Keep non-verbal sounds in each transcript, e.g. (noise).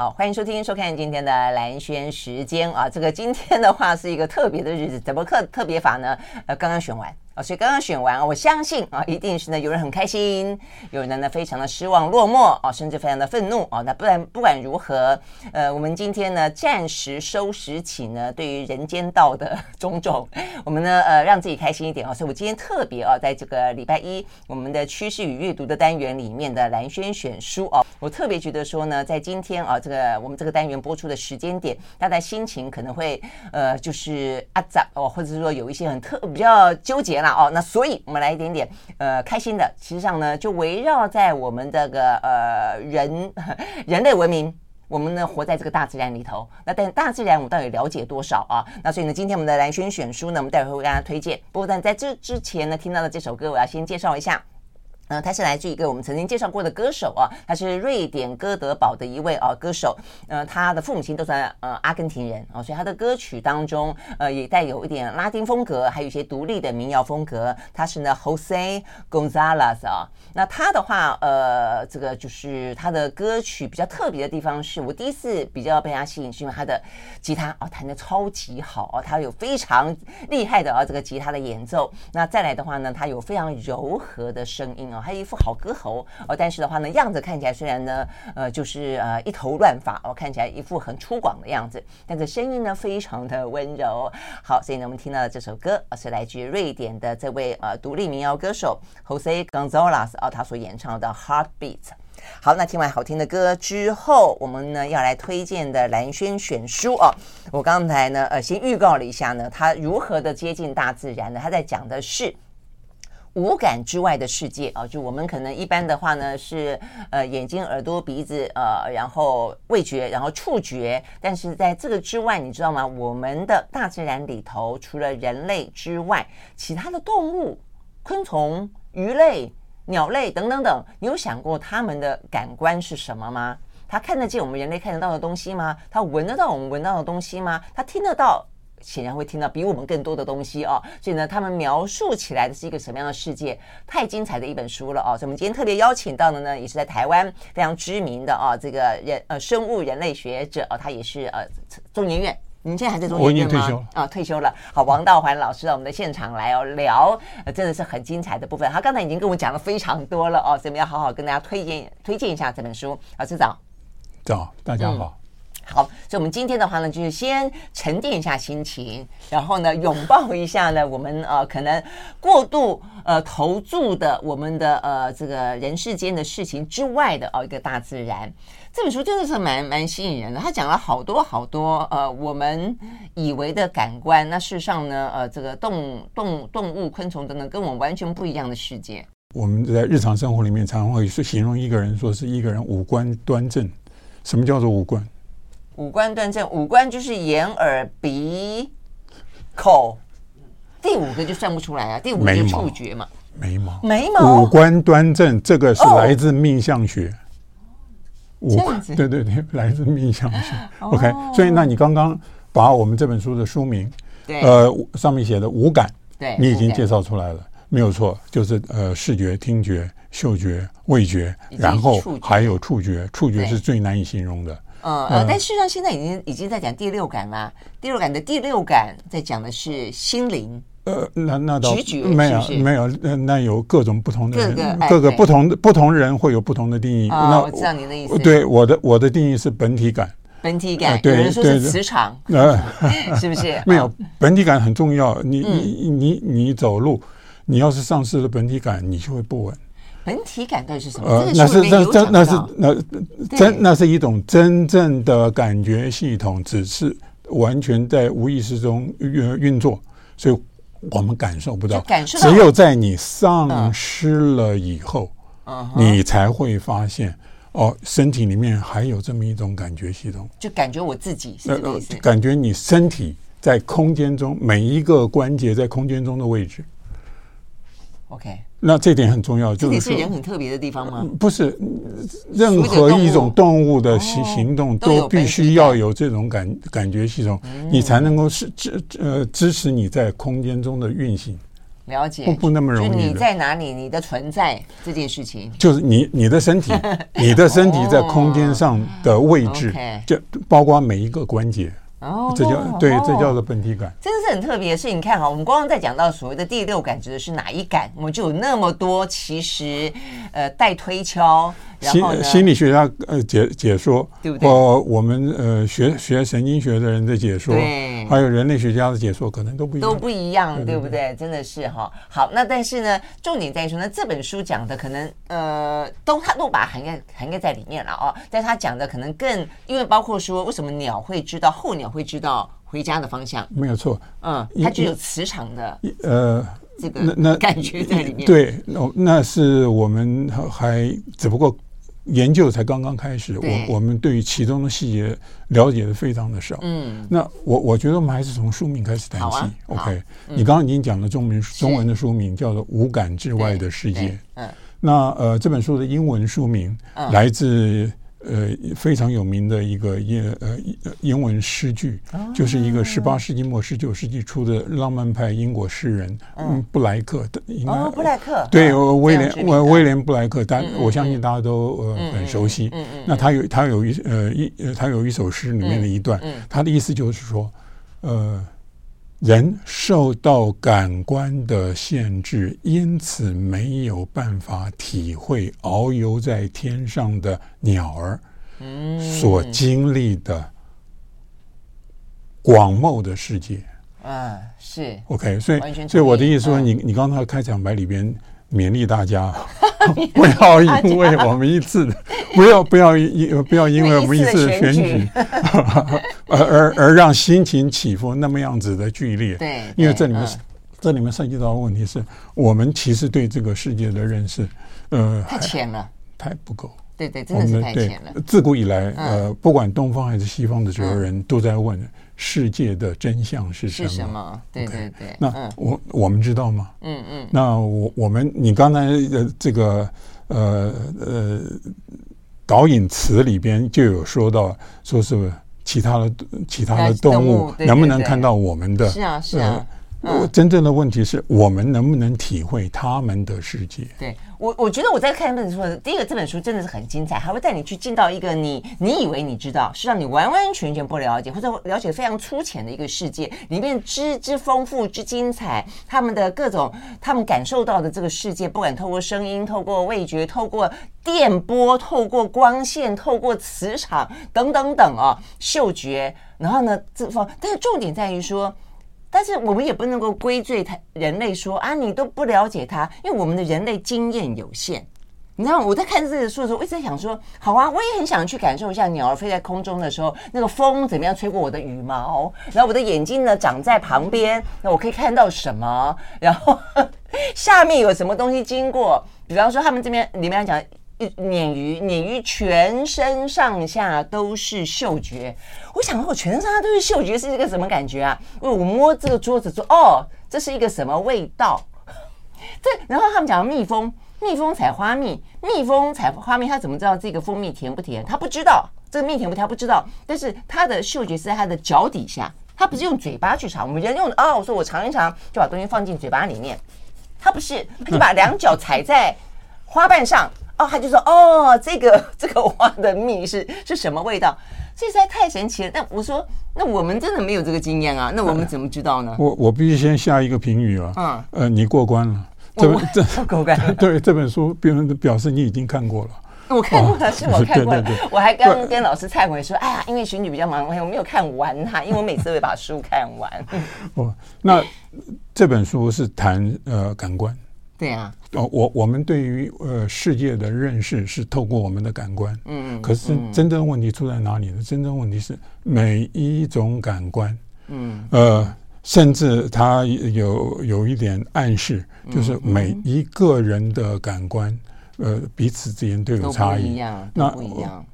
好，欢迎收听、收看今天的蓝轩时间啊。这个今天的话是一个特别的日子，怎么特特别法呢？呃，刚刚选完。所以刚刚选完，我相信啊，一定是呢有人很开心，有人呢非常的失望落寞啊，甚至非常的愤怒啊。那不然不管如何，呃，我们今天呢暂时收拾起呢对于人间道的 (laughs) 种种，我们呢呃让自己开心一点啊。所以我今天特别啊，在这个礼拜一我们的趋势与阅读的单元里面的蓝轩选书啊，我特别觉得说呢，在今天啊这个我们这个单元播出的时间点，大家心情可能会呃就是啊杂哦，或者是说有一些很特比较纠结哦，那所以我们来一点点呃开心的，其实上呢就围绕在我们这个呃人 (laughs) 人类文明，我们呢活在这个大自然里头。那但大自然我们到底了解多少啊？那所以呢，今天我们的蓝轩选书呢，我们待会会为大家推荐。不过但在这之前呢，听到的这首歌，我要先介绍一下。呃，他是来自一个我们曾经介绍过的歌手啊，他是瑞典哥德堡的一位啊歌手。呃，他的父母亲都是呃阿根廷人啊，所以他的歌曲当中呃也带有一点拉丁风格，还有一些独立的民谣风格。他是呢，Jose Gonzalez 啊。那他的话，呃，这个就是他的歌曲比较特别的地方是，我第一次比较被他吸引，是因为他的吉他啊弹得超级好啊，他有非常厉害的啊这个吉他的演奏。那再来的话呢，他有非常柔和的声音啊。还有一副好歌喉哦，但是的话呢，样子看起来虽然呢，呃，就是呃一头乱发哦，看起来一副很粗犷的样子，但是声音呢非常的温柔。好，所以呢，我们听到的这首歌是来自瑞典的这位呃独立民谣歌手 Jose Gonzalez 哦，他所演唱的 Heartbeat。好，那听完好听的歌之后，我们呢要来推荐的蓝轩选书哦。我刚才呢呃先预告了一下呢，他如何的接近大自然呢？他在讲的是。五感之外的世界啊，就我们可能一般的话呢是呃眼睛、耳朵、鼻子呃，然后味觉，然后触觉。但是在这个之外，你知道吗？我们的大自然里头，除了人类之外，其他的动物、昆虫、鱼类、鸟类等等等，你有想过他们的感官是什么吗？他看得见我们人类看得到的东西吗？他闻得到我们闻到的东西吗？他听得到？显然会听到比我们更多的东西哦，所以呢，他们描述起来的是一个什么样的世界？太精彩的一本书了哦！所以我们今天特别邀请到的呢，也是在台湾非常知名的啊，这个人呃生物人类学者啊，他也是呃中研院，您现在还在中研院吗？退休啊，退休了。好，王道环老师到我们的现场来哦，聊呃真的是很精彩的部分。他刚才已经跟我讲了非常多了哦，所以我们要好好跟大家推荐推荐一下这本书。老师早，早，大家好。嗯好，所以我们今天的话呢，就是先沉淀一下心情，然后呢，拥抱一下呢，我们呃可能过度呃投注的我们的呃这个人世间的事情之外的哦一个大自然。这本书真的是蛮蛮吸引人的，他讲了好多好多呃我们以为的感官，那事实上呢，呃这个动动动物、昆虫等等，跟我们完全不一样的世界。我们在日常生活里面常常会形容一个人，说是一个人五官端正。什么叫做五官？五官端正，五官就是眼、耳、鼻、口，第五个就算不出来啊。第五个是触觉嘛，眉毛，眉毛，五官端正，这个是来自命相学。五官，对对对，来自命相学。(laughs) OK，所以那你刚刚把我们这本书的书名，呃，上面写的五感，对，你已经介绍出来了，没有错，就是呃，视觉、听觉、嗅觉、味觉，然后还有触觉，触觉是最难以形容的。嗯呃，但事实上现在已经已经在讲第六感啦。第六感的第六感在讲的是心灵。呃，那那倒没有没有，那那有各种不同的人，各个不同的不同人会有不同的定义。那我知道您的意思。对，我的我的定义是本体感。本体感，有人说是磁场，呃，(laughs) 是不是？没有，本体感很重要。你你你你走路，你要是丧失了本体感，你就会不稳。本体感到底是什么？呃，那是那那那是那真那是一种真正的感觉系统，只是完全在无意识中运运作，所以我们感受不到。只有在你丧失了以后，你才会发现哦，身体里面还有这么一种感觉系统。就感觉我自己是这个意思。感觉你身体在空间中每一个关节在空间中的位置。OK。那这点很重要，就是是人很特别的地方吗？不是，任何一种动物的行行动都必须要有这种感感觉系统，你才能够是支呃支持你在空间中的运行。了解，不不那么容易。你在哪里？你的存在这件事情，就是你你的身体，(laughs) 你的身体在空间上的位置，就包括每一个关节。哦，这叫对，这叫做本体感，真的是很特别的事。你看哈，我们刚刚在讲到所谓的第六感指的是哪一感，我们就有那么多，其实呃带推敲。心心理学家呃解解说，对不对？我我们呃学学神经学的人的解说，对，还有人类学家的解说，可能都不一样，都不一样，对不对？真的是哈。好，那但是呢，重点在于说，那这本书讲的可能呃都他都把它涵盖涵盖在里面了哦。但他讲的可能更，因为包括说为什么鸟会知道候鸟会知道回家的方向，没有错，嗯，它具有磁场的呃这个那那感觉在里面。对，那那是我们还只不过。研究才刚刚开始，我我们对于其中的细节了解的非常的少。嗯，那我我觉得我们还是从书名开始谈起。OK，你刚刚已经讲了中文中文的书名叫做《无感之外的世界》。嗯，那呃这本书的英文书名来自。呃，非常有名的一个英呃英文诗句，就是一个十八世纪末十九世纪初的浪漫派英国诗人嗯。布莱克的，应该布莱克。对威廉威威廉布莱克，但我相信大家都呃很熟悉。那他有他有一呃一他有一首诗里面的一段，他的意思就是说，呃。人受到感官的限制，因此没有办法体会遨游在天上的鸟儿所经历的广袤的世界。啊，是 OK，所以所以我的意思说，你你刚才开场白里边。勉励大家，(laughs) 不要因为我们一次的，不要不要因不要因为我们一次的选举，(laughs) 而而而让心情起伏那么样子的剧烈。对，因为这里面这里面涉及到的问题是我们其实对这个世界的认识，呃，太浅了，太不够。对对，真的是太浅了。自古以来，呃，不管东方还是西方的所有人都在问。世界的真相是什么？是什么？对对对。那我我们知道吗？嗯嗯。那我我们你刚才的这个呃呃导引词里边就有说到，说是其他的其他的动物能不能看到我们的？是啊是啊。嗯，真正的问题是我们能不能体会他们的世界？对我，我觉得我在看这本书的第一个，这本书真的是很精彩，还会带你去进到一个你你以为你知道，是让你完完全全不了解，或者了解非常粗浅的一个世界里面之之丰富之精彩，他们的各种他们感受到的这个世界，不管透过声音、透过味觉、透过电波、透过光线、透过磁场等等等啊，嗅觉，然后呢，这方，但是重点在于说。但是我们也不能够归罪他人类说啊，你都不了解他，因为我们的人类经验有限。你知道我在看这个书的时候，我一直在想说，好啊，我也很想去感受一下鸟儿飞在空中的时候，那个风怎么样吹过我的羽毛，然后我的眼睛呢长在旁边，那我可以看到什么？然后下面有什么东西经过？比方说他们这边里面讲。鲶鱼，鲶鱼全身上下都是嗅觉。我想，我全身上下都是嗅觉，是一个什么感觉啊？我摸这个桌子说，哦，这是一个什么味道？(laughs) 这，然后他们讲蜜蜂，蜜蜂采花蜜，蜜蜂采花蜜，它怎么知道这个蜂蜜甜不甜？它不知道，这个蜜甜不甜，它不知道。但是它的嗅觉是在它的脚底下，它不是用嘴巴去尝。我们人用哦，我说我尝一尝，就把东西放进嘴巴里面。它不是，它就把两脚踩在花瓣上。哦，他就说哦，这个 (laughs) 这个花的蜜是是什么味道？这实在太神奇了。但我说，那我们真的没有这个经验啊，那我们怎么知道呢？我我必须先下一个评语啊。嗯，呃，你过关了。这本这过关。对这本书，别人表示你已经看过了。我看过了，是我看过了。我还刚跟老师忏悔说，哎呀，因为选举比较忙，我没有看完它，因为我每次都会把书看完。(laughs) 哦，那这本书是谈呃感官。对啊，哦，我我们对于呃世界的认识是透过我们的感官，嗯，可是真正问题出在哪里呢？真正问题是每一种感官，嗯，呃，甚至它有有一点暗示，就是每一个人的感官，呃，彼此之间都有差异，那。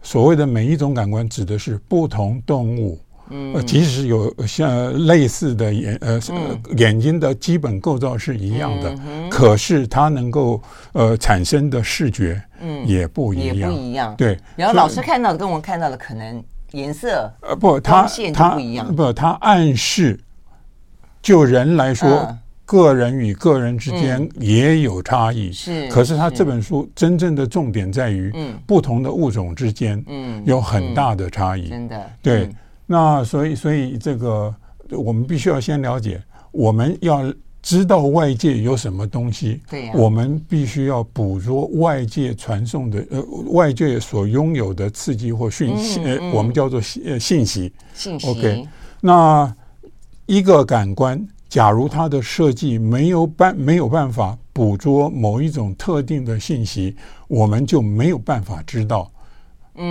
所谓的每一种感官，指的是不同动物。嗯，即使有像类似的眼呃、嗯、眼睛的基本构造是一样的，嗯、可是它能够呃产生的视觉嗯。也不一样，也不一样。对，然后老师看到的跟我看到的可能颜色呃不，它它不一样，不，它暗示就人来说，个人与个人之间也有差异。是，可是他这本书真正的重点在于，不同的物种之间，嗯。有很大的差异。真的，对。那所以，所以这个我们必须要先了解，我们要知道外界有什么东西。对呀。我们必须要捕捉外界传送的呃，外界所拥有的刺激或讯息，呃，我们叫做呃信息。信息。OK。那一个感官，假如它的设计没有办没有办法捕捉某一种特定的信息，我们就没有办法知道，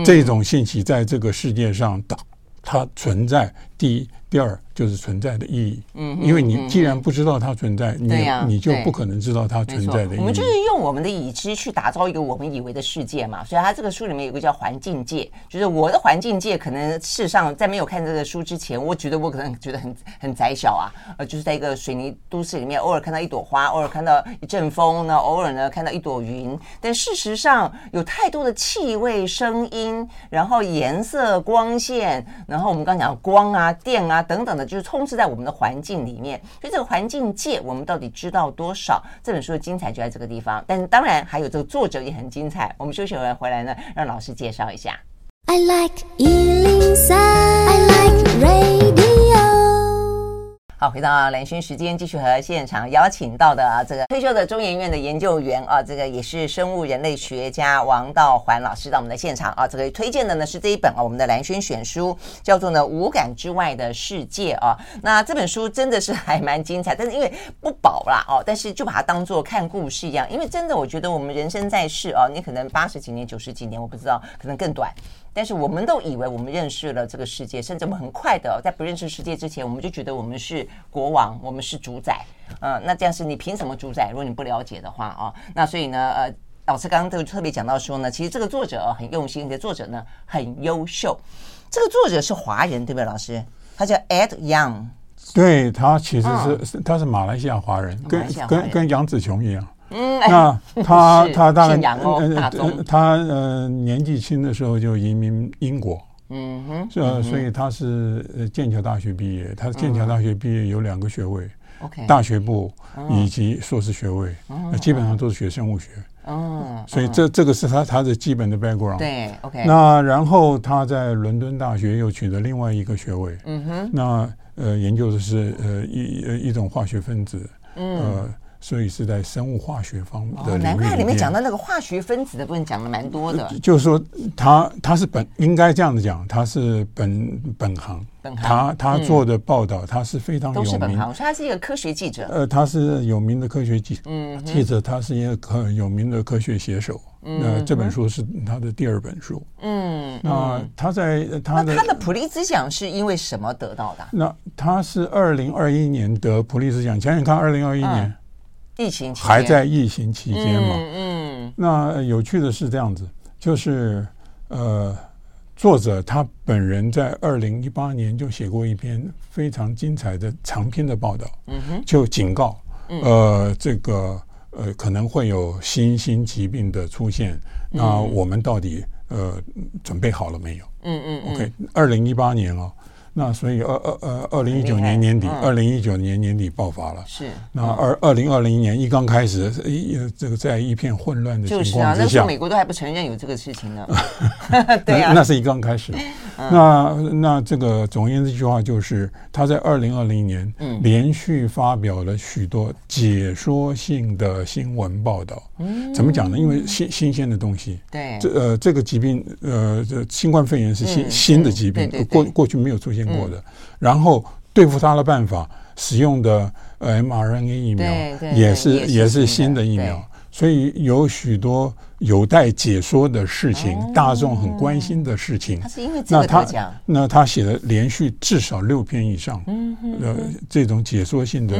这种信息在这个世界上的它存在。第一。第二就是存在的意义，嗯，因为你既然不知道它存在，你你就不可能知道它存在的意义。我们就是用我们的已知去打造一个我们以为的世界嘛。所以他这个书里面有个叫环境界，就是我的环境界，可能事实上在没有看这个书之前，我觉得我可能觉得很很窄小啊，呃，就是在一个水泥都市里面，偶尔看到一朵花，偶尔看到一阵风呢，偶尔呢看到一朵云。但事实上有太多的气味、声音，然后颜色、光线，然后我们刚讲光啊、电啊。等等就是充斥在我们的环境里面。所以这个环境界，我们到底知道多少？这本书的精彩就在这个地方。但是当然还有这个作者也很精彩。我们休息完回来呢，让老师介绍一下。I like 103, I like radio 好，回到蓝轩时间，继续和现场邀请到的，这个退休的中研院的研究员啊，这个也是生物人类学家王道环老师到我们的现场啊，这个推荐的呢是这一本啊，我们的蓝轩选书叫做呢《五感之外的世界》啊。那这本书真的是还蛮精彩，但是因为不薄啦哦，但是就把它当做看故事一样，因为真的我觉得我们人生在世啊，你可能八十几年、九十几年，我不知道，可能更短。但是我们都以为我们认识了这个世界，甚至我们很快的在不认识世界之前，我们就觉得我们是国王，我们是主宰。呃，那这样是你凭什么主宰？如果你不了解的话啊，那所以呢，呃，老师刚刚都特别讲到说呢，其实这个作者很用心，这个作者呢很优秀。这个作者是华人，对不对，老师？他叫 Ed Young。对，他其实是他是马来西亚华人，跟跟跟杨紫琼一样。嗯，那他 (laughs) 他大概呃他呃年纪轻的时候就移民英国，嗯哼，呃，所以他是呃剑桥大学毕业，他剑桥大学毕业有两个学位，OK，大学部以及硕士学位，那基本上都是学生物学，嗯，所以这这个是他他的基本的 background，对，OK，那然后他在伦敦大学又取得另外一个学位，嗯哼，那呃研究的是呃一呃一种化学分子，呃。所以是在生物化学方面的。难怪里面讲到那个化学分子的部分讲的蛮多的。就是说，他他是本应该这样子讲，他是本本行。本行。他他做的报道，他是非常有名。都是本行。我说他是一个科学记者。呃，他是有名的科学记嗯记者，他是一个很有名的科学写手。嗯。那这本书是他的第二本书。嗯。那他在他的他的普利兹奖是因为什么得到的？那他是二零二一年得普利兹奖，想想看，二零二一年。疫情还在疫情期间嘛？嗯，嗯，那有趣的是这样子，就是呃，作者他本人在二零一八年就写过一篇非常精彩的长篇的报道，嗯哼，就警告，呃，这个呃可能会有新兴疾病的出现，那我们到底呃准备好了没有？嗯嗯，OK，二零一八年哦。那所以二二呃二零一九年年底，二零一九年年底爆发了。是。那二二零二零年一刚开始，一这个在一片混乱的情况之下，就是啊，那时候美国都还不承认有这个事情呢。(laughs) 对啊，那是一刚开始。那那这个总而言之，一句话就是，他在二零二零年连续发表了许多解说性的新闻报道。嗯。怎么讲呢？因为新新鲜的东西。对。这呃这个疾病呃这新冠肺炎是新新的疾病，过过去没有出现。过的，然后对付它的办法，使用的呃 mRNA 疫苗也是也是新的疫苗，所以有许多有待解说的事情，大众很关心的事情。那他那他写了连续至少六篇以上，呃，这种解说性的。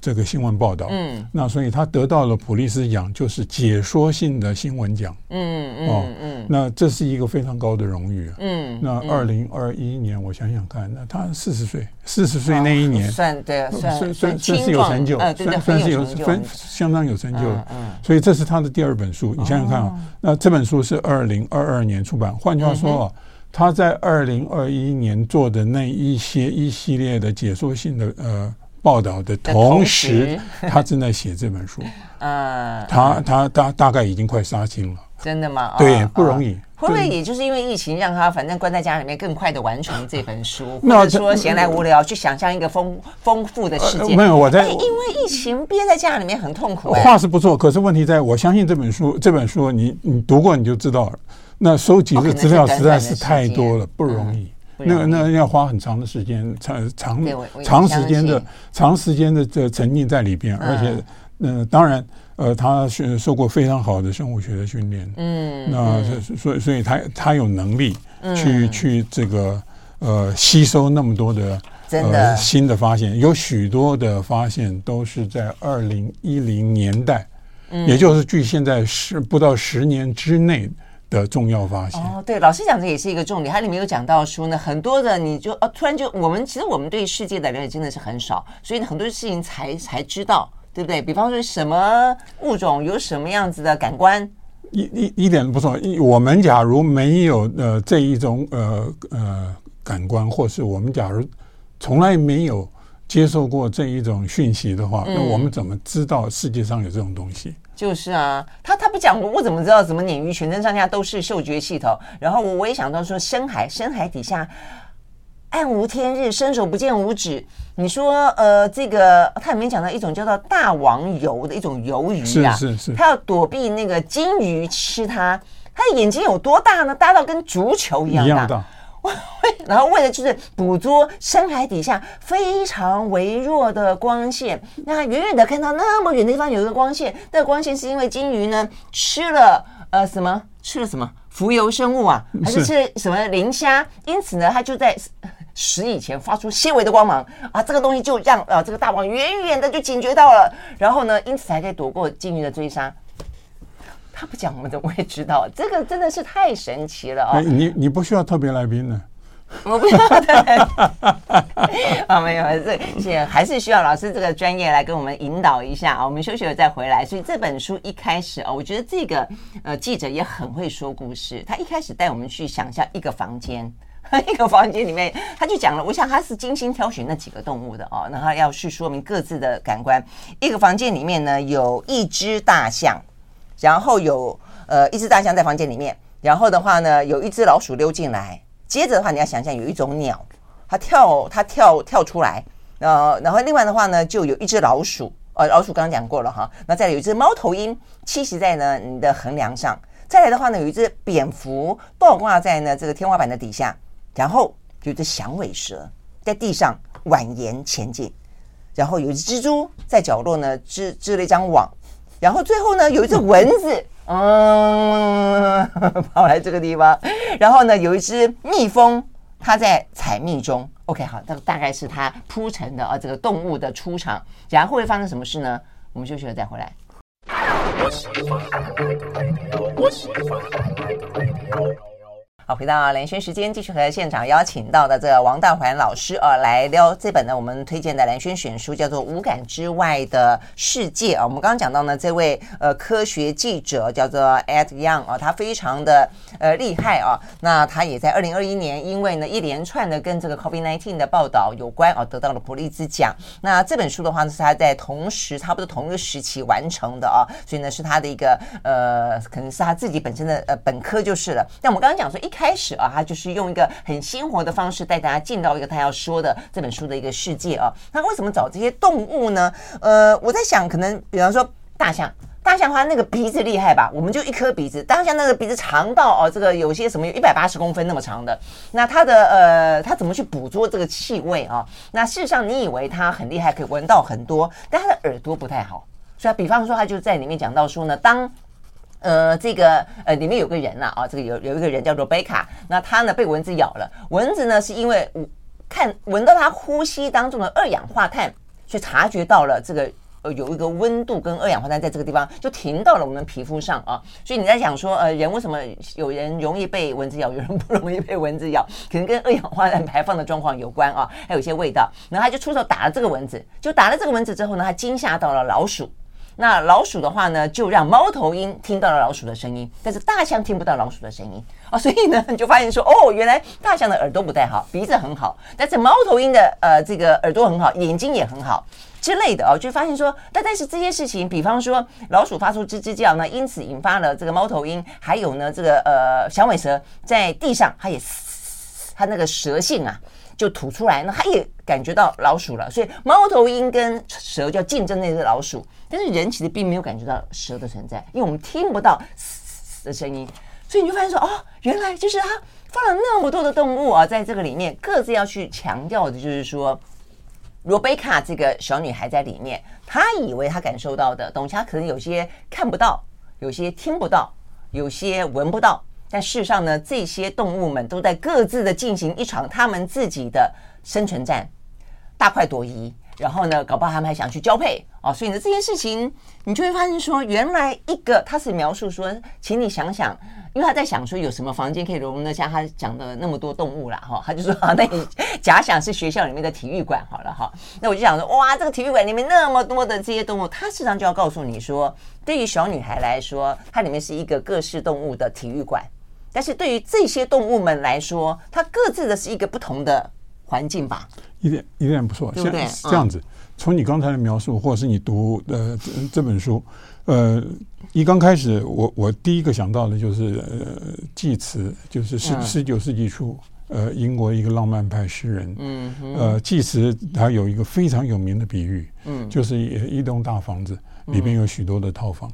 这个新闻报道，嗯，那所以他得到了普利斯奖，就是解说性的新闻奖，嗯嗯哦嗯，那这是一个非常高的荣誉，嗯，那二零二一年我想想看，那他四十岁，四十岁那一年。算对，算算算是有成就，算算是有分相当有成就，嗯，所以这是他的第二本书，你想想看啊，那这本书是二零二二年出版，换句话说啊，他在二零二一年做的那一些一系列的解说性的呃。报道的同时，他正在写这本书。嗯，(laughs) 他他大大概已经快杀青了。真的吗？对，不容易。会不会也就是因为疫情，让他反正关在家里面，更快的完成这本书？或者说闲来无聊，去想象一个丰丰富的世界？没有，我在因为疫情憋在家里面很痛苦。话是不错，可是问题在我相信这本书，这本书你你读过你就知道了。那收集的资料实在是太多了，不容易。那那要花很长的时间，长长长时间的长时间的这沉浸在里边，而且，嗯，当然。呃，他是受过非常好的生物学的训练，嗯，那所以所以他他有能力去、嗯、去这个呃吸收那么多的。呃新的发现，有许多的发现都是在二零一零年代，嗯，也就是距现在十不到十年之内的重要发现。哦，对，老师讲的也是一个重点，它里面有讲到说呢，很多的你就哦，突然就我们其实我们对世界的了解真的是很少，所以很多事情才才知道。对不对？比方说，什么物种有什么样子的感官？一一一点不错。我们假如没有呃这一种呃呃感官，或是我们假如从来没有接受过这一种讯息的话，嗯、那我们怎么知道世界上有这种东西？就是啊，他他不讲我，我怎么知道？怎么鲶鱼全身上下都是嗅觉系统？然后我我也想到说，深海深海底下。暗无天日，伸手不见五指。你说，呃，这个他里面讲到一种叫做大王鱿的一种鱿鱼啊，是是是，他要躲避那个金鱼吃它，它的眼睛有多大呢？大到跟足球一样大。一样大。然后为了就是捕捉深海底下非常微弱的光线，那远远的看到那么远的地方有一个光线，那个光线是因为鲸鱼呢吃了呃什么？吃了什么？浮游生物啊，还是吃了什么磷虾？因此呢，它就在。十以前发出纤维的光芒啊，这个东西就让啊这个大王远远的就警觉到了，然后呢，因此才可以躲过鲸鱼的追杀。他不讲，我们怎么会知道？(laughs) 这个真的是太神奇了啊、哦！你你不需要特别来宾呢，我不需要特别 (laughs) 啊，没有，这些还是需要老师这个专业来跟我们引导一下啊。我们休息了再回来。所以这本书一开始啊，我觉得这个呃记者也很会说故事。他一开始带我们去想象一个房间。(laughs) 一个房间里面，他就讲了，我想他是精心挑选那几个动物的哦，然后要去说明各自的感官。一个房间里面呢，有一只大象，然后有呃一只大象在房间里面，然后的话呢，有一只老鼠溜进来，接着的话你要想象有一种鸟，它跳它跳跳出来，呃，然后另外的话呢，就有一只老鼠，呃，老鼠刚刚讲过了哈，那再有一只猫头鹰栖息在呢你的横梁上，再来的话呢，有一只蝙蝠倒挂在呢这个天花板的底下。然后有一只响尾蛇在地上蜿蜒前进，然后有一只蜘蛛在角落呢织织了一张网，然后最后呢有一只蚊子，(laughs) 嗯，(laughs) 跑来这个地方，然后呢有一只蜜蜂，它在采蜜中。OK，好，这个大概是它铺陈的啊，这个动物的出场，然后会发生什么事呢？我们休息了再回来。好，回到蓝轩时间，继续和现场邀请到的这个王大环老师啊，来聊这本呢我们推荐的蓝轩选书，叫做《五感之外的世界》啊。我们刚刚讲到呢，这位呃科学记者叫做 Ed Young 啊，他非常的呃厉害啊。那他也在二零二一年，因为呢一连串的跟这个 COVID-19 的报道有关啊，得到了普利兹奖。那这本书的话呢，是他在同时差不多同一个时期完成的啊，所以呢是他的一个呃，可能是他自己本身的呃本科就是了。那我们刚刚讲说一。开开始啊，他就是用一个很鲜活的方式带大家进到一个他要说的这本书的一个世界啊。他为什么找这些动物呢？呃，我在想，可能比方说大象，大象的话那个鼻子厉害吧？我们就一颗鼻子，大象那个鼻子长到哦，这个有些什么有一百八十公分那么长的。那它的呃，它怎么去捕捉这个气味啊？那事实上，你以为它很厉害，可以闻到很多，但它的耳朵不太好。所以，比方说，他就在里面讲到说呢，当呃，这个呃，里面有个人呐，啊，这个有有一个人叫做贝卡，那他呢被蚊子咬了，蚊子呢是因为看闻到他呼吸当中的二氧化碳，却察觉到了这个呃有一个温度跟二氧化碳在这个地方就停到了我们皮肤上啊，所以你在想说，呃，人为什么有人容易被蚊子咬，有人不容易被蚊子咬，可能跟二氧化碳排放的状况有关啊，还有一些味道，然后他就出手打了这个蚊子，就打了这个蚊子之后呢，他惊吓到了老鼠。那老鼠的话呢，就让猫头鹰听到了老鼠的声音，但是大象听不到老鼠的声音啊。所以呢，你就发现说，哦，原来大象的耳朵不太好，鼻子很好，但是猫头鹰的呃这个耳朵很好，眼睛也很好。之类的哦，就发现说，但但是这些事情，比方说老鼠发出吱吱叫呢，因此引发了这个猫头鹰，还有呢这个呃响尾蛇在地上，它也嘶，它那个蛇性啊就吐出来，那它也感觉到老鼠了，所以猫头鹰跟蛇就要竞争那只老鼠，但是人其实并没有感觉到蛇的存在，因为我们听不到嘶的声音，所以你就发现说，哦，原来就是它放了那么多的动物啊，在这个里面各自要去强调的就是说。罗贝卡这个小女孩在里面，她以为她感受到的东西，她可能有些看不到，有些听不到，有些闻不到。但事实上呢，这些动物们都在各自的进行一场他们自己的生存战，大快朵颐。然后呢，搞不好他们还想去交配哦。所以呢，这件事情你就会发现说，原来一个他是描述说，请你想想。因为他在想说有什么房间可以容纳下他讲的那么多动物啦哈，他就说啊，那你假想是学校里面的体育馆好了哈，那我就想说哇，这个体育馆里面那么多的这些动物，它实际上就要告诉你说，对于小女孩来说，它里面是一个各式动物的体育馆，但是对于这些动物们来说，它各自的是一个不同的环境吧？一点一点不错，对不对？这样子，从你刚才的描述，或者是你读的这本书。呃，一刚开始，我我第一个想到的就是呃，济慈，就是十十九世纪初，呃，英国一个浪漫派诗人，嗯，呃，济慈他有一个非常有名的比喻，嗯，就是一一栋大房子里边有许多的套房，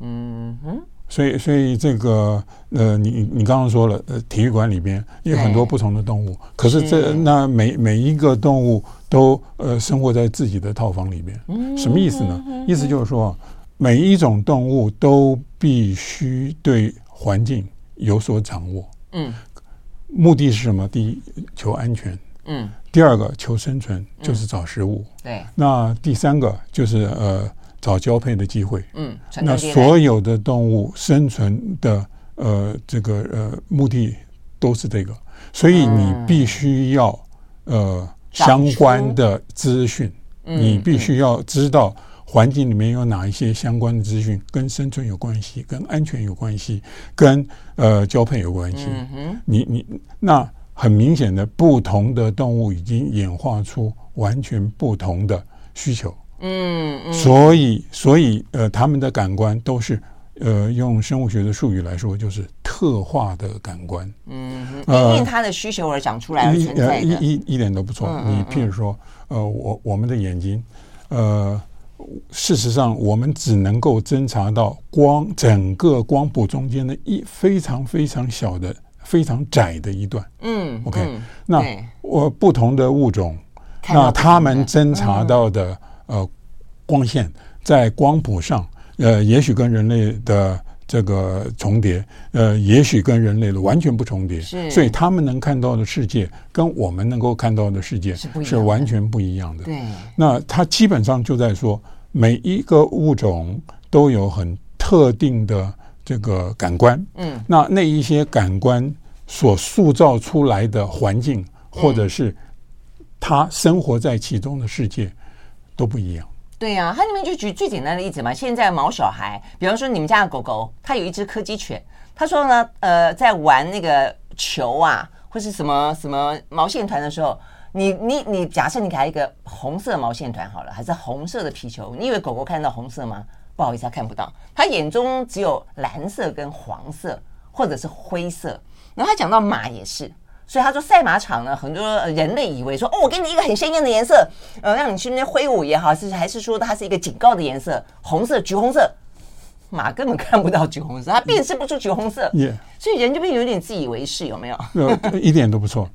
嗯哼，所以所以这个呃，你你刚刚说了，呃，体育馆里边有很多不同的动物，可是这那每每一个动物都呃生活在自己的套房里边，什么意思呢？意思就是说。每一种动物都必须对环境有所掌握。嗯，目的是什么？第一，求安全。嗯，第二个求生存，就是找食物。对。那第三个就是呃找交配的机会。嗯。那所有的动物生存的呃这个呃目的都是这个，所以你必须要呃相关的资讯，你必须要知道。环境里面有哪一些相关的资讯跟生存有关系，跟安全有关系，跟呃交配有关系？嗯，你你那很明显的，不同的动物已经演化出完全不同的需求。嗯嗯，所以所以呃，他们的感官都是呃，用生物学的术语来说，就是特化的感官。嗯，因为他的需求而长出来的存在的。一一一一点都不错。你譬如说，呃，我我们的眼睛，呃。事实上，我们只能够侦查到光整个光谱中间的一非常非常小的、非常窄的一段。嗯，OK，嗯，那我不同的物种，那他们侦查到的呃光线在光谱上，呃，也许跟人类的这个重叠，呃，也许跟人类的完全不重叠。是，所以他们能看到的世界跟我们能够看到的世界是完全不一样的。对，那他基本上就在说。每一个物种都有很特定的这个感官，嗯，那那一些感官所塑造出来的环境，或者是它生活在其中的世界都不一样。对呀，它里面就举最简单的例子嘛。现在毛小孩，比方说你们家的狗狗，它有一只柯基犬，他说呢，呃，在玩那个球啊，或是什么什么毛线团的时候。你你你，假设你给它一个红色毛线团好了，还是红色的皮球？你以为狗狗看到红色吗？不好意思，它看不到，它眼中只有蓝色跟黄色，或者是灰色。然后他讲到马也是，所以他说赛马场呢，很多人类以为说，哦，我给你一个很鲜艳的颜色，呃，让你去那边挥舞也好，是还是说它是一个警告的颜色，红色、橘红色，马根本看不到橘红色，它辨识不出橘红色。Yeah. 所以人就会有点自以为是，有没有？(laughs) 一点都不错。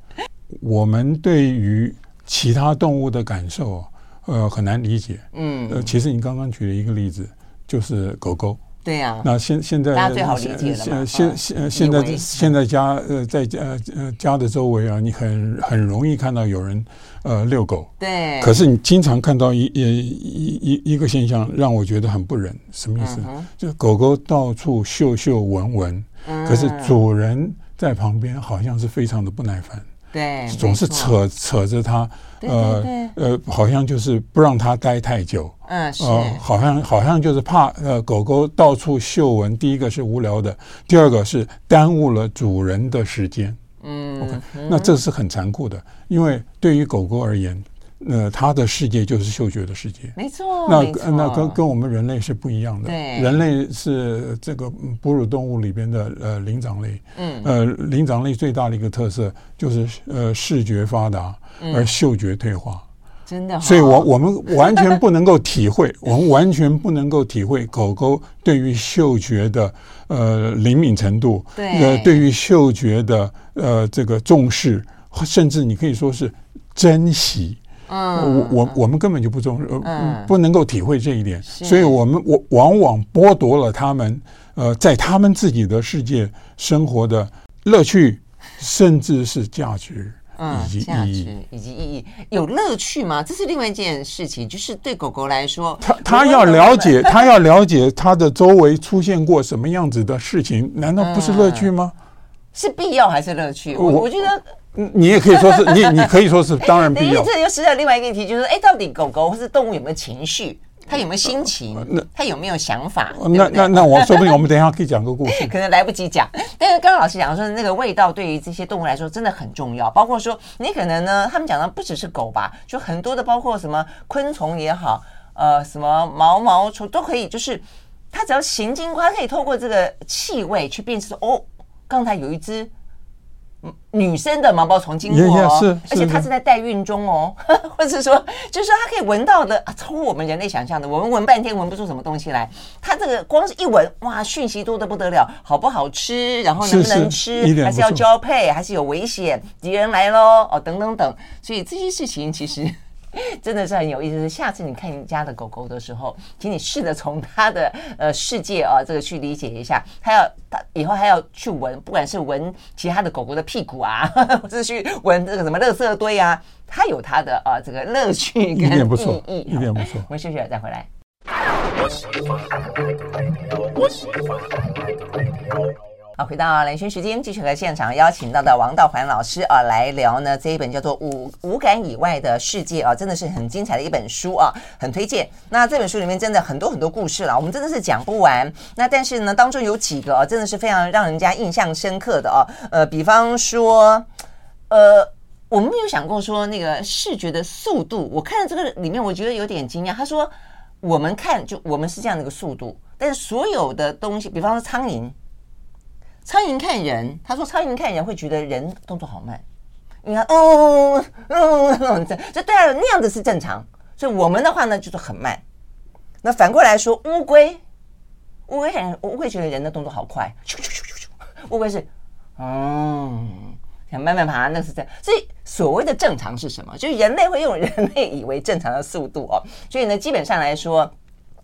我们对于其他动物的感受，呃，很难理解。嗯，呃，其实你刚刚举了一个例子，就是狗狗。对呀。那现现在大家最好理解了嘛。现现现在现在家呃在家呃家的周围啊，你很很容易看到有人呃遛狗。对。可是你经常看到一一一一一个现象，让我觉得很不忍。什么意思？就是狗狗到处嗅嗅闻闻，可是主人在旁边好像是非常的不耐烦。对，总是扯扯着他，呃呃，好像就是不让他待太久，嗯，是，好像好像就是怕呃狗狗到处嗅闻，第一个是无聊的，第二个是耽误了主人的时间，嗯，OK，那这是很残酷的，因为对于狗狗而言。呃，它的世界就是嗅觉的世界，没错。那那跟跟我们人类是不一样的。对，人类是这个哺乳动物里边的呃灵长类。嗯。呃，灵长类最大的一个特色就是呃视觉发达，而嗅觉退化。真的。所以我我们 (laughs) 完全不能够体会，我们完全不能够体会狗狗对于嗅觉的呃灵敏程度，对，呃，对于嗅觉的呃这个重视，甚至你可以说是珍惜。嗯，我我我们根本就不重视，嗯，不能够体会这一点，所以我们我往往剥夺了他们，呃，在他们自己的世界生活的乐趣，甚至是价值以及意义，以及意义。有乐趣吗？这是另外一件事情，就是对狗狗来说，它它要了解，它 (laughs) 要了解它的周围出现过什么样子的事情，难道不是乐趣吗？是必要还是乐趣？我我觉得。你也可以说是你，(laughs) 你可以说是当然必要。这又涉及到另外一个议题，就是哎，到底狗狗或是动物有没有情绪？它有没有心情？那它有没有想法？那那那我说不定我们 (laughs) 等一下可以讲个故事，可能来不及讲。但是刚刚老师讲说，那个味道对于这些动物来说真的很重要。包括说，你可能呢，他们讲的不只是狗吧，就很多的，包括什么昆虫也好，呃，什么毛毛虫都可以，就是它只要行经过，它可以透过这个气味去辨识哦，刚才有一只。女生的毛毛虫经过哦，而且它是在代孕中哦，(laughs) 或者是说，就是说它可以闻到的，超乎我们人类想象的。我们闻半天闻不出什么东西来，它这个光是一闻，哇，讯息多的不得了，好不好吃，然后能不能吃，还是要交配，还是有危险，敌人来喽，哦，等等等。所以这些事情其实。(laughs) 真的是很有意思。下次你看你家的狗狗的时候，请你试着从它的呃世界啊，这个去理解一下。它要它以后还要去闻，不管是闻其他的狗狗的屁股啊，(laughs) 或是去闻这个什么垃圾堆啊，它有它的啊这个乐趣跟意义。一点不错，一点不错。我们休息了再回来。好，回到蓝轩时间，继续和现场邀请到的王道环老师啊来聊呢这一本叫做《五五感以外的世界》啊，真的是很精彩的一本书啊，很推荐。那这本书里面真的很多很多故事了，我们真的是讲不完。那但是呢，当中有几个啊，真的是非常让人家印象深刻的啊，呃，比方说，呃，我们没有想过说那个视觉的速度，我看这个里面，我觉得有点惊讶。他说，我们看就我们是这样的一个速度，但是所有的东西，比方说苍蝇。苍蝇看人，他说苍蝇看人会觉得人动作好慢，因为他嗯嗯嗯这这对啊，那样子是正常。所以我们的话呢就是很慢。那反过来说，乌龟，乌龟很乌龟觉得人的动作好快，咻咻咻咻咻。乌龟是嗯想慢慢爬，那是这样。所以所谓的正常是什么？就是人类会用人类以为正常的速度哦。所以呢，基本上来说。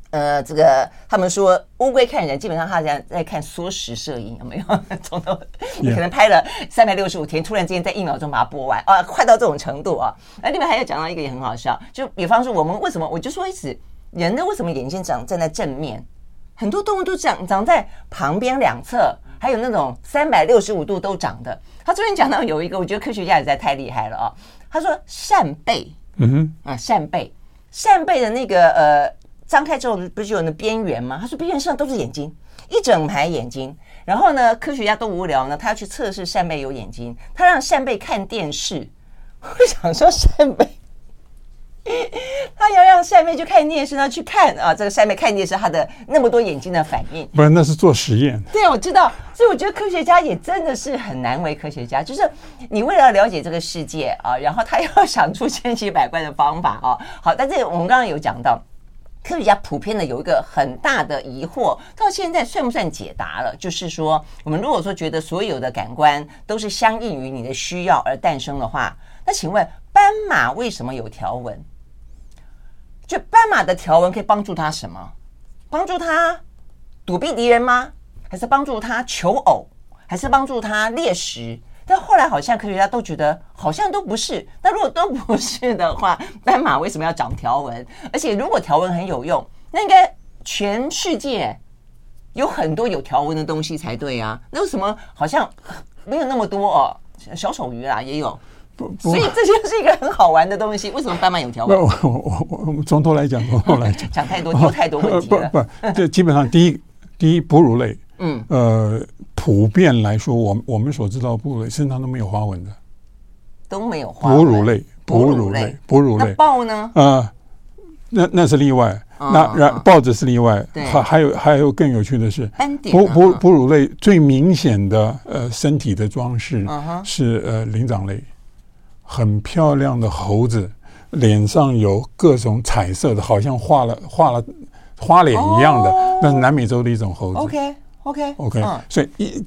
呃，这个他们说乌龟看人，基本上他在在看缩时摄影，有没有？(laughs) 从头你可能拍了三百六十五天，突然之间在一秒钟把它播完啊，快到这种程度啊！那另外还有讲到一个也很好笑，就比方说我们为什么，我就说一次，人呢为什么眼睛长站在正面？很多动物都长长在旁边两侧，还有那种三百六十五度都长的。他昨天讲到有一个，我觉得科学家实在太厉害了啊！他说扇贝，嗯哼，啊扇贝，扇贝的那个呃。张开之后不是有那边缘吗？他说边缘上都是眼睛，一整排眼睛。然后呢，科学家都无聊呢，他要去测试扇贝有眼睛。他让扇贝看电视，我想说扇贝，他要让扇贝去看电视，呢去看啊，这个扇贝看电视，他的那么多眼睛的反应。不然那是做实验。对，我知道。所以我觉得科学家也真的是很难为科学家，就是你为了了解这个世界啊，然后他要想出千奇百怪的方法啊。好，但这我们刚刚有讲到。科学家普遍的有一个很大的疑惑，到现在算不算解答了？就是说，我们如果说觉得所有的感官都是相应于你的需要而诞生的话，那请问斑马为什么有条纹？就斑马的条纹可以帮助它什么？帮助它躲避敌人吗？还是帮助它求偶？还是帮助它猎食？但后来好像科学家都觉得好像都不是。那如果都不是的话，斑马为什么要长条纹？而且如果条纹很有用，那应该全世界有很多有条纹的东西才对啊。那为什么好像没有那么多哦？小丑鱼啊也有，所以这就是一个很好玩的东西。为什么斑马有条纹？我我我从头来讲，从头来讲，讲太多丢太多问题了。不不，这基本上第一第一哺乳类，嗯呃，普遍来说，我我们所知道哺乳类身上都没有花纹的，都没有花纹。哺乳类，哺乳类，哺乳类。豹呢？呃，那那是例外。那然豹子是例外。还还有还有更有趣的是，哺哺哺乳类最明显的呃身体的装饰是呃灵长类。很漂亮的猴子，脸上有各种彩色的，好像画了画了花脸一样的，那是南美洲的一种猴子。OK OK OK，所以一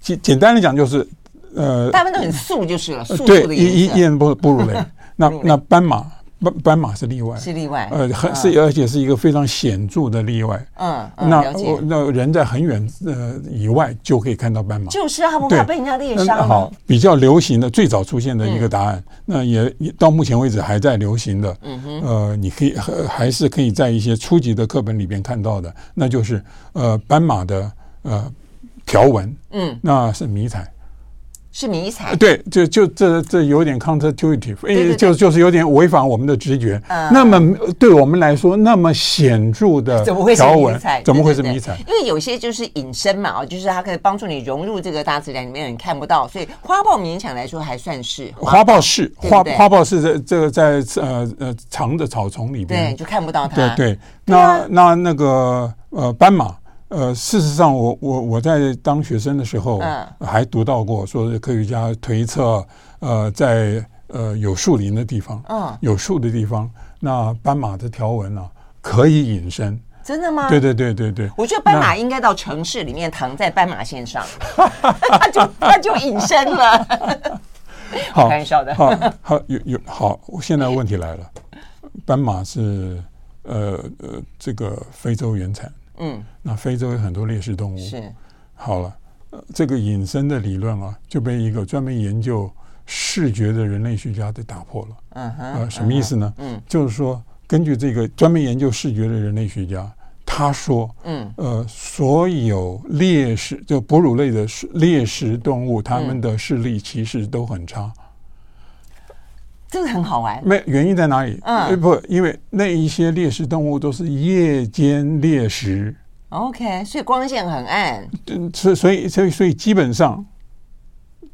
简简单的讲就是，呃，大部分都很素就是了。素素的，一一一人哺哺乳类，(laughs) 那那斑马。斑斑马是例外，是例外，呃，很是而且是一个非常显著的例外。嗯，那那人在很远呃以外就可以看到斑马，就是啊，不怕被人家猎杀。好，比较流行的最早出现的一个答案，那也到目前为止还在流行的。嗯哼，呃，你可以还是可以在一些初级的课本里边看到的，那就是呃斑马的呃条纹，嗯，那是迷彩。是迷彩，对，就就这这有点 counterintuitive，哎，就就是有点违反我们的直觉。那么对我们来说，那么显著的 (laughs) 条纹，怎么会是迷彩？因为有些就是隐身嘛，哦，就是它可以帮助你融入这个大自然里面，你看不到。所以花豹勉强来说还算是花豹是花花豹是在这个在呃呃长的草丛里边，对，就看不到它。对对，那那那个呃斑马。呃，事实上我，我我我在当学生的时候，嗯还读到过，说是科学家推测，呃，在呃有树林的地方，嗯，有树的地方，那斑马的条纹呢，可以隐身。真的吗？对对对对对。我觉得斑马应该到城市里面躺在斑马线上，(laughs) 它就它就隐身了。(laughs) 好，开玩笑的。好，好有有好，现在问题来了，斑马是呃呃这个非洲原产。嗯，那非洲有很多猎食动物。是，好了，这个隐身的理论啊，就被一个专门研究视觉的人类学家给打破了。嗯哼，呃，什么意思呢？嗯，就是说，根据这个专门研究视觉的人类学家，他说，嗯，呃，所有猎食就哺乳类的猎食动物，它们的视力其实都很差。这个很好玩。没原因在哪里？嗯，不，因为那一些猎食动物都是夜间猎食。OK，所以光线很暗。嗯，所以所以所以所以基本上，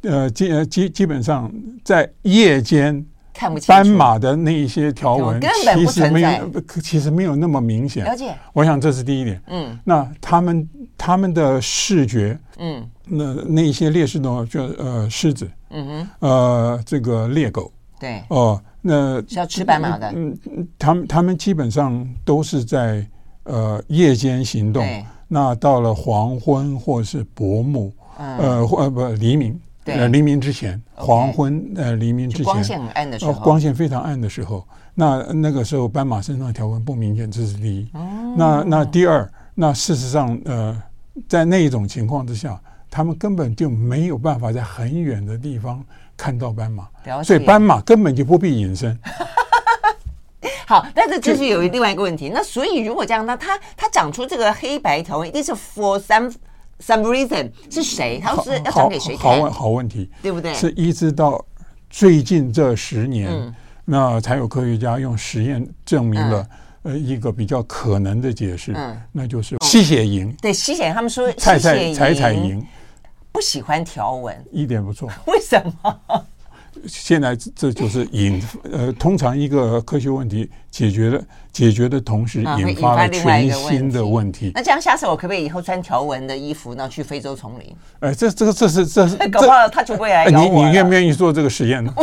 呃，基呃基基本上在夜间看不清斑马的那一些条纹，其实没有，其实没有那么明显。了解。我想这是第一点。嗯。那他们他们的视觉，嗯，那那一些猎食动物就呃狮子，嗯哼，呃这个猎狗。对哦，那是要吃斑马的。嗯，他们他们基本上都是在呃夜间行动。对那到了黄昏或是薄暮，嗯、呃或不黎明，对呃黎明之前，黄昏呃黎明之前，光线很暗的时候，光线非常暗的时候，那那个时候斑马身上的条纹不明显，这是第一。哦、那那第二，那事实上呃，在那一种情况之下，他们根本就没有办法在很远的地方。看到斑马，所以斑马根本就不必隐身。(laughs) 好，但是这是有另外一个问题。(laughs) 那所以如果这样，那它它长出这个黑白条纹，一定是 for some some reason 是谁？他是要长给谁看？好问好问题，对不对？是一直到最近这十年，嗯、那才有科学家用实验证明了呃一个比较可能的解释，嗯、那就是吸血蝇。对，吸血，他们说采采采采蝇。不喜欢条纹，一点不错。(laughs) 为什么？现在这就是引呃，通常一个科学问题解决了，解决的同时引发了全新的问题。那这样，下次我可不可以以后穿条纹的衣服呢？去非洲丛林？哎，这这个这是这是，搞不好他就会来咬我。你你愿不愿意做这个实验呢？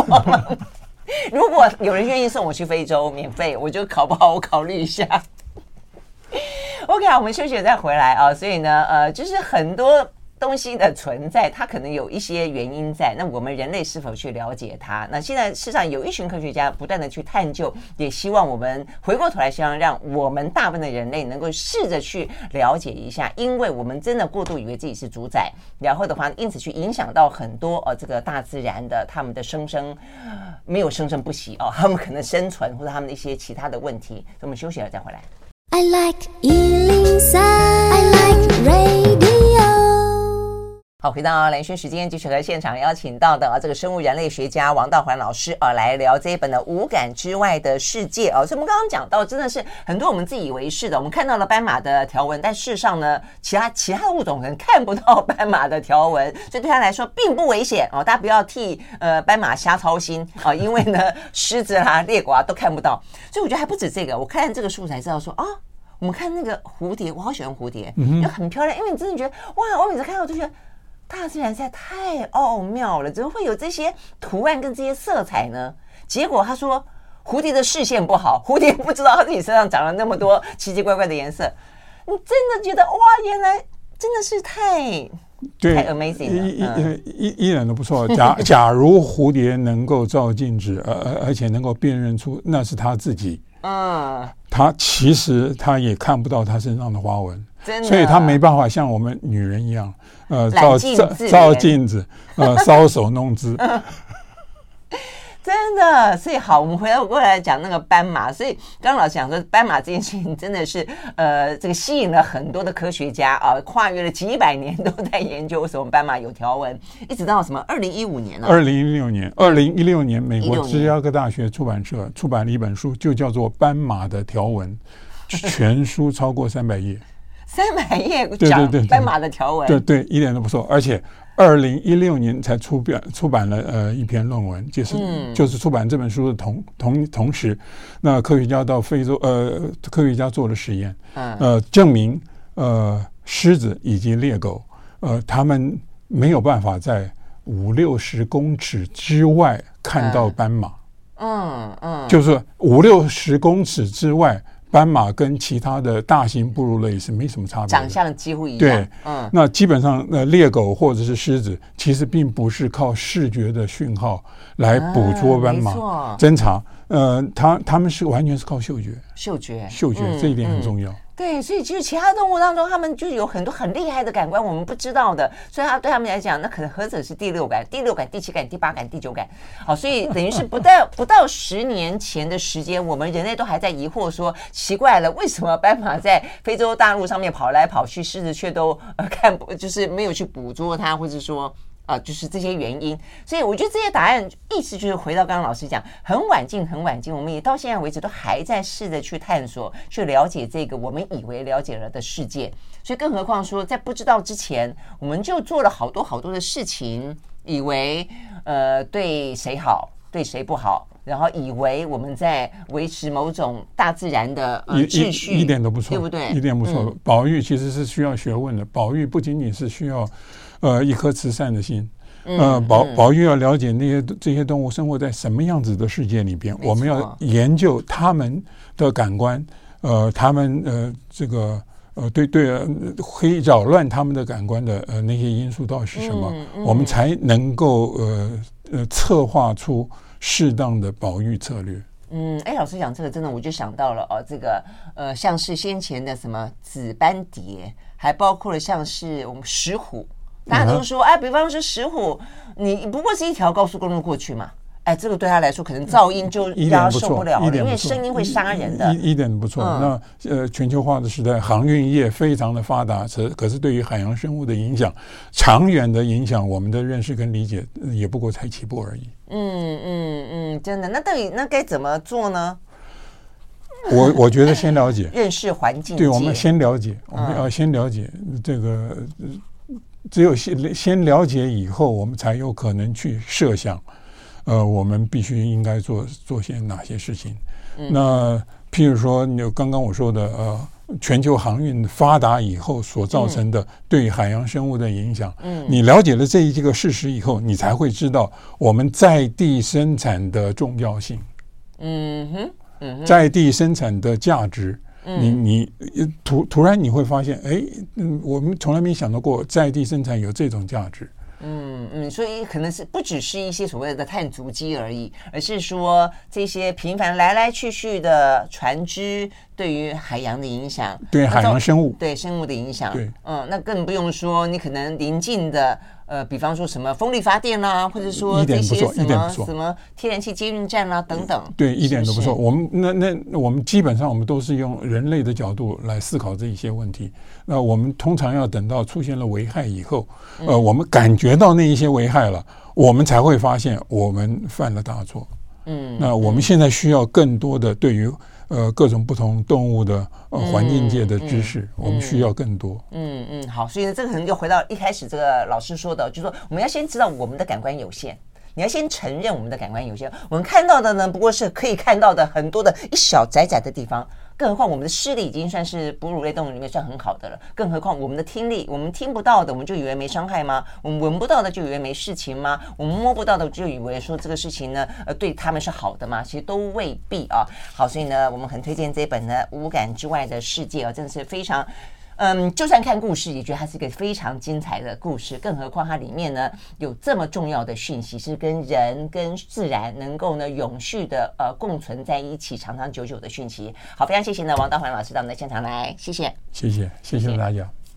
(laughs) 如果有人愿意送我去非洲免费，我就考不好，我考虑一下。(laughs) OK 啊，我们休息再回来啊。所以呢，呃，就是很多。东西的存在，它可能有一些原因在。那我们人类是否去了解它？那现在世上有一群科学家不断的去探究，也希望我们回过头来，希望让我们大部分的人类能够试着去了解一下，因为我们真的过度以为自己是主宰，然后的话，因此去影响到很多呃这个大自然的他们的生生没有生生不息哦，他们可能生存或者他们的一些其他的问题。所以我们休息了再回来。I like 103, I like radio 好，回到蓝轩时间，继续和现场邀请到的啊，这个生物人类学家王道环老师啊，来聊这一本的《无感之外的世界》啊。所以我们刚刚讲到，真的是很多我们自以为是的，我们看到了斑马的条纹，但事实上呢，其他其他物种可能看不到斑马的条纹，所以对他来说并不危险哦。大家不要替呃斑马瞎操心啊，因为呢，狮子啊、猎狗啊都看不到。所以我觉得还不止这个，我看这个书才知道说啊，我们看那个蝴蝶，我好喜欢蝴蝶，就很漂亮，因为你真的觉得哇，我每次看到就觉得。大自然实在太奥妙了，怎么会有这些图案跟这些色彩呢？结果他说，蝴蝶的视线不好，蝴蝶不知道它自己身上长了那么多奇奇怪怪的颜色。你真的觉得哇，原来真的是太对太 amazing 了，一一一一点都不错。假 (laughs) 假如蝴蝶能够照镜子，而而且能够辨认出那是他自己，嗯，他其实他也看不到他身上的花纹。所以他没办法像我们女人一样，呃，照照照镜子，呃，(laughs) 搔首弄姿。真的，所以好，我们回来过来讲那个斑马。所以刚刚老师讲说，斑马这件事情真的是，呃，这个吸引了很多的科学家啊，跨越了几百年都在研究为什么斑马有条纹，一直到什么二零一五年呢？二零一六年，二零一六年，美国芝加哥大学出版社出版了一本书，就叫做《斑马的条纹》，全书超过三百页。三百页讲斑马的条纹，对对，一点都不错。而且二零一六年才出版出版了呃一篇论文，就是、嗯、就是出版这本书的同同同时，那科学家到非洲呃科学家做了实验，呃证明呃狮子以及猎狗呃他们没有办法在五六十公尺之外看到斑马，嗯嗯，就是五六十公尺之外。斑马跟其他的大型哺乳类是没什么差别，长相几乎一样。对，嗯，那基本上，呃，猎狗或者是狮子，其实并不是靠视觉的讯号来捕捉斑马、啊、侦查，呃，它它们是完全是靠嗅觉，嗅觉，嗅觉，嗯、这一点很重要。嗯对，所以其实其他动物当中，他们就有很多很厉害的感官，我们不知道的。所以他对他们来讲，那可能何止是第六感、第六感、第七感、第八感、第九感。好，所以等于是不到 (laughs) 不到十年前的时间，我们人类都还在疑惑说，奇怪了，为什么斑马在非洲大陆上面跑来跑去，狮子却都呃看不，就是没有去捕捉它，或者说。啊，就是这些原因，所以我觉得这些答案意思就是回到刚刚老师讲，很晚进，很晚进，我们也到现在为止都还在试着去探索、去了解这个我们以为了解了的世界。所以，更何况说在不知道之前，我们就做了好多好多的事情，以为呃对谁好，对谁不好，然后以为我们在维持某种大自然的呃秩序，一点都不错，对不对？一点不错。保育其实是需要学问的，保育不仅仅是需要。呃，一颗慈善的心，呃，保保育要了解那些这些动物生活在什么样子的世界里边，我们要研究他们的感官，呃，他们呃这个呃对对，可以扰乱他们的感官的呃那些因素到底是什么，我们才能够呃呃策划出适当的保育策略。嗯，哎，老师讲这个真的，我就想到了哦，这个呃，像是先前的什么紫斑蝶，还包括了像是我们石虎。大家都说，哎，比方说石虎，你不过是一条高速公路过去嘛，哎，这个对他来说可能噪音就让他受不了了，因为声音会杀人的。一一点不错。那呃，全球化的时代，航运业非常的发达，可可是对于海洋生物的影响，长远的影响，我们的认识跟理解也不过才起步而已。嗯嗯嗯，真的。那到底那该怎么做呢？我我觉得先了解，认识环境。对，我们先了解，我们要先了解这个。只有先先了解以后，我们才有可能去设想，呃，我们必须应该做做些哪些事情。嗯、那譬如说，你刚刚我说的，呃，全球航运发达以后所造成的对海洋生物的影响，嗯，你了解了这一个事实以后，你才会知道我们在地生产的重要性。嗯哼，嗯哼，在地生产的价值。你你突突然你会发现，哎，嗯，我们从来没想到过在地生产有这种价值。嗯嗯，所以可能是不只是一些所谓的碳足迹而已，而是说这些频繁来来去去的船只对于海洋的影响，对海洋生物，对生物的影响，对，嗯，那更不用说你可能临近的。呃，比方说什么风力发电啦、啊，或者说这些什么什么天然气接运站啦、啊、等等，对，一点都不错。我们那那我们基本上我们都是用人类的角度来思考这一些问题。那我们通常要等到出现了危害以后，呃，我们感觉到那一些危害了，我们才会发现我们犯了大错。嗯，那我们现在需要更多的对于。呃，各种不同动物的呃环境界的知识，我们需要更多。嗯嗯，好，所以呢，这个可能就回到一开始这个老师说的，就是说我们要先知道我们的感官有限。你要先承认我们的感官有限，我们看到的呢，不过是可以看到的很多的一小窄窄的地方。更何况我们的视力已经算是哺乳类动物里面算很好的了。更何况我们的听力，我们听不到的，我们就以为没伤害吗？我们闻不到的就以为没事情吗？我们摸不到的就以为说这个事情呢，呃，对他们是好的吗？其实都未必啊。好，所以呢，我们很推荐这本呢《五感之外的世界》啊，真的是非常。嗯，就算看故事，也觉得它是一个非常精彩的故事。更何况它里面呢，有这么重要的讯息，是跟人跟自然能够呢永续的呃共存在一起，长长久久的讯息。好，非常谢谢呢王道环老师到我们的现场来，谢谢，谢谢，谢谢大家。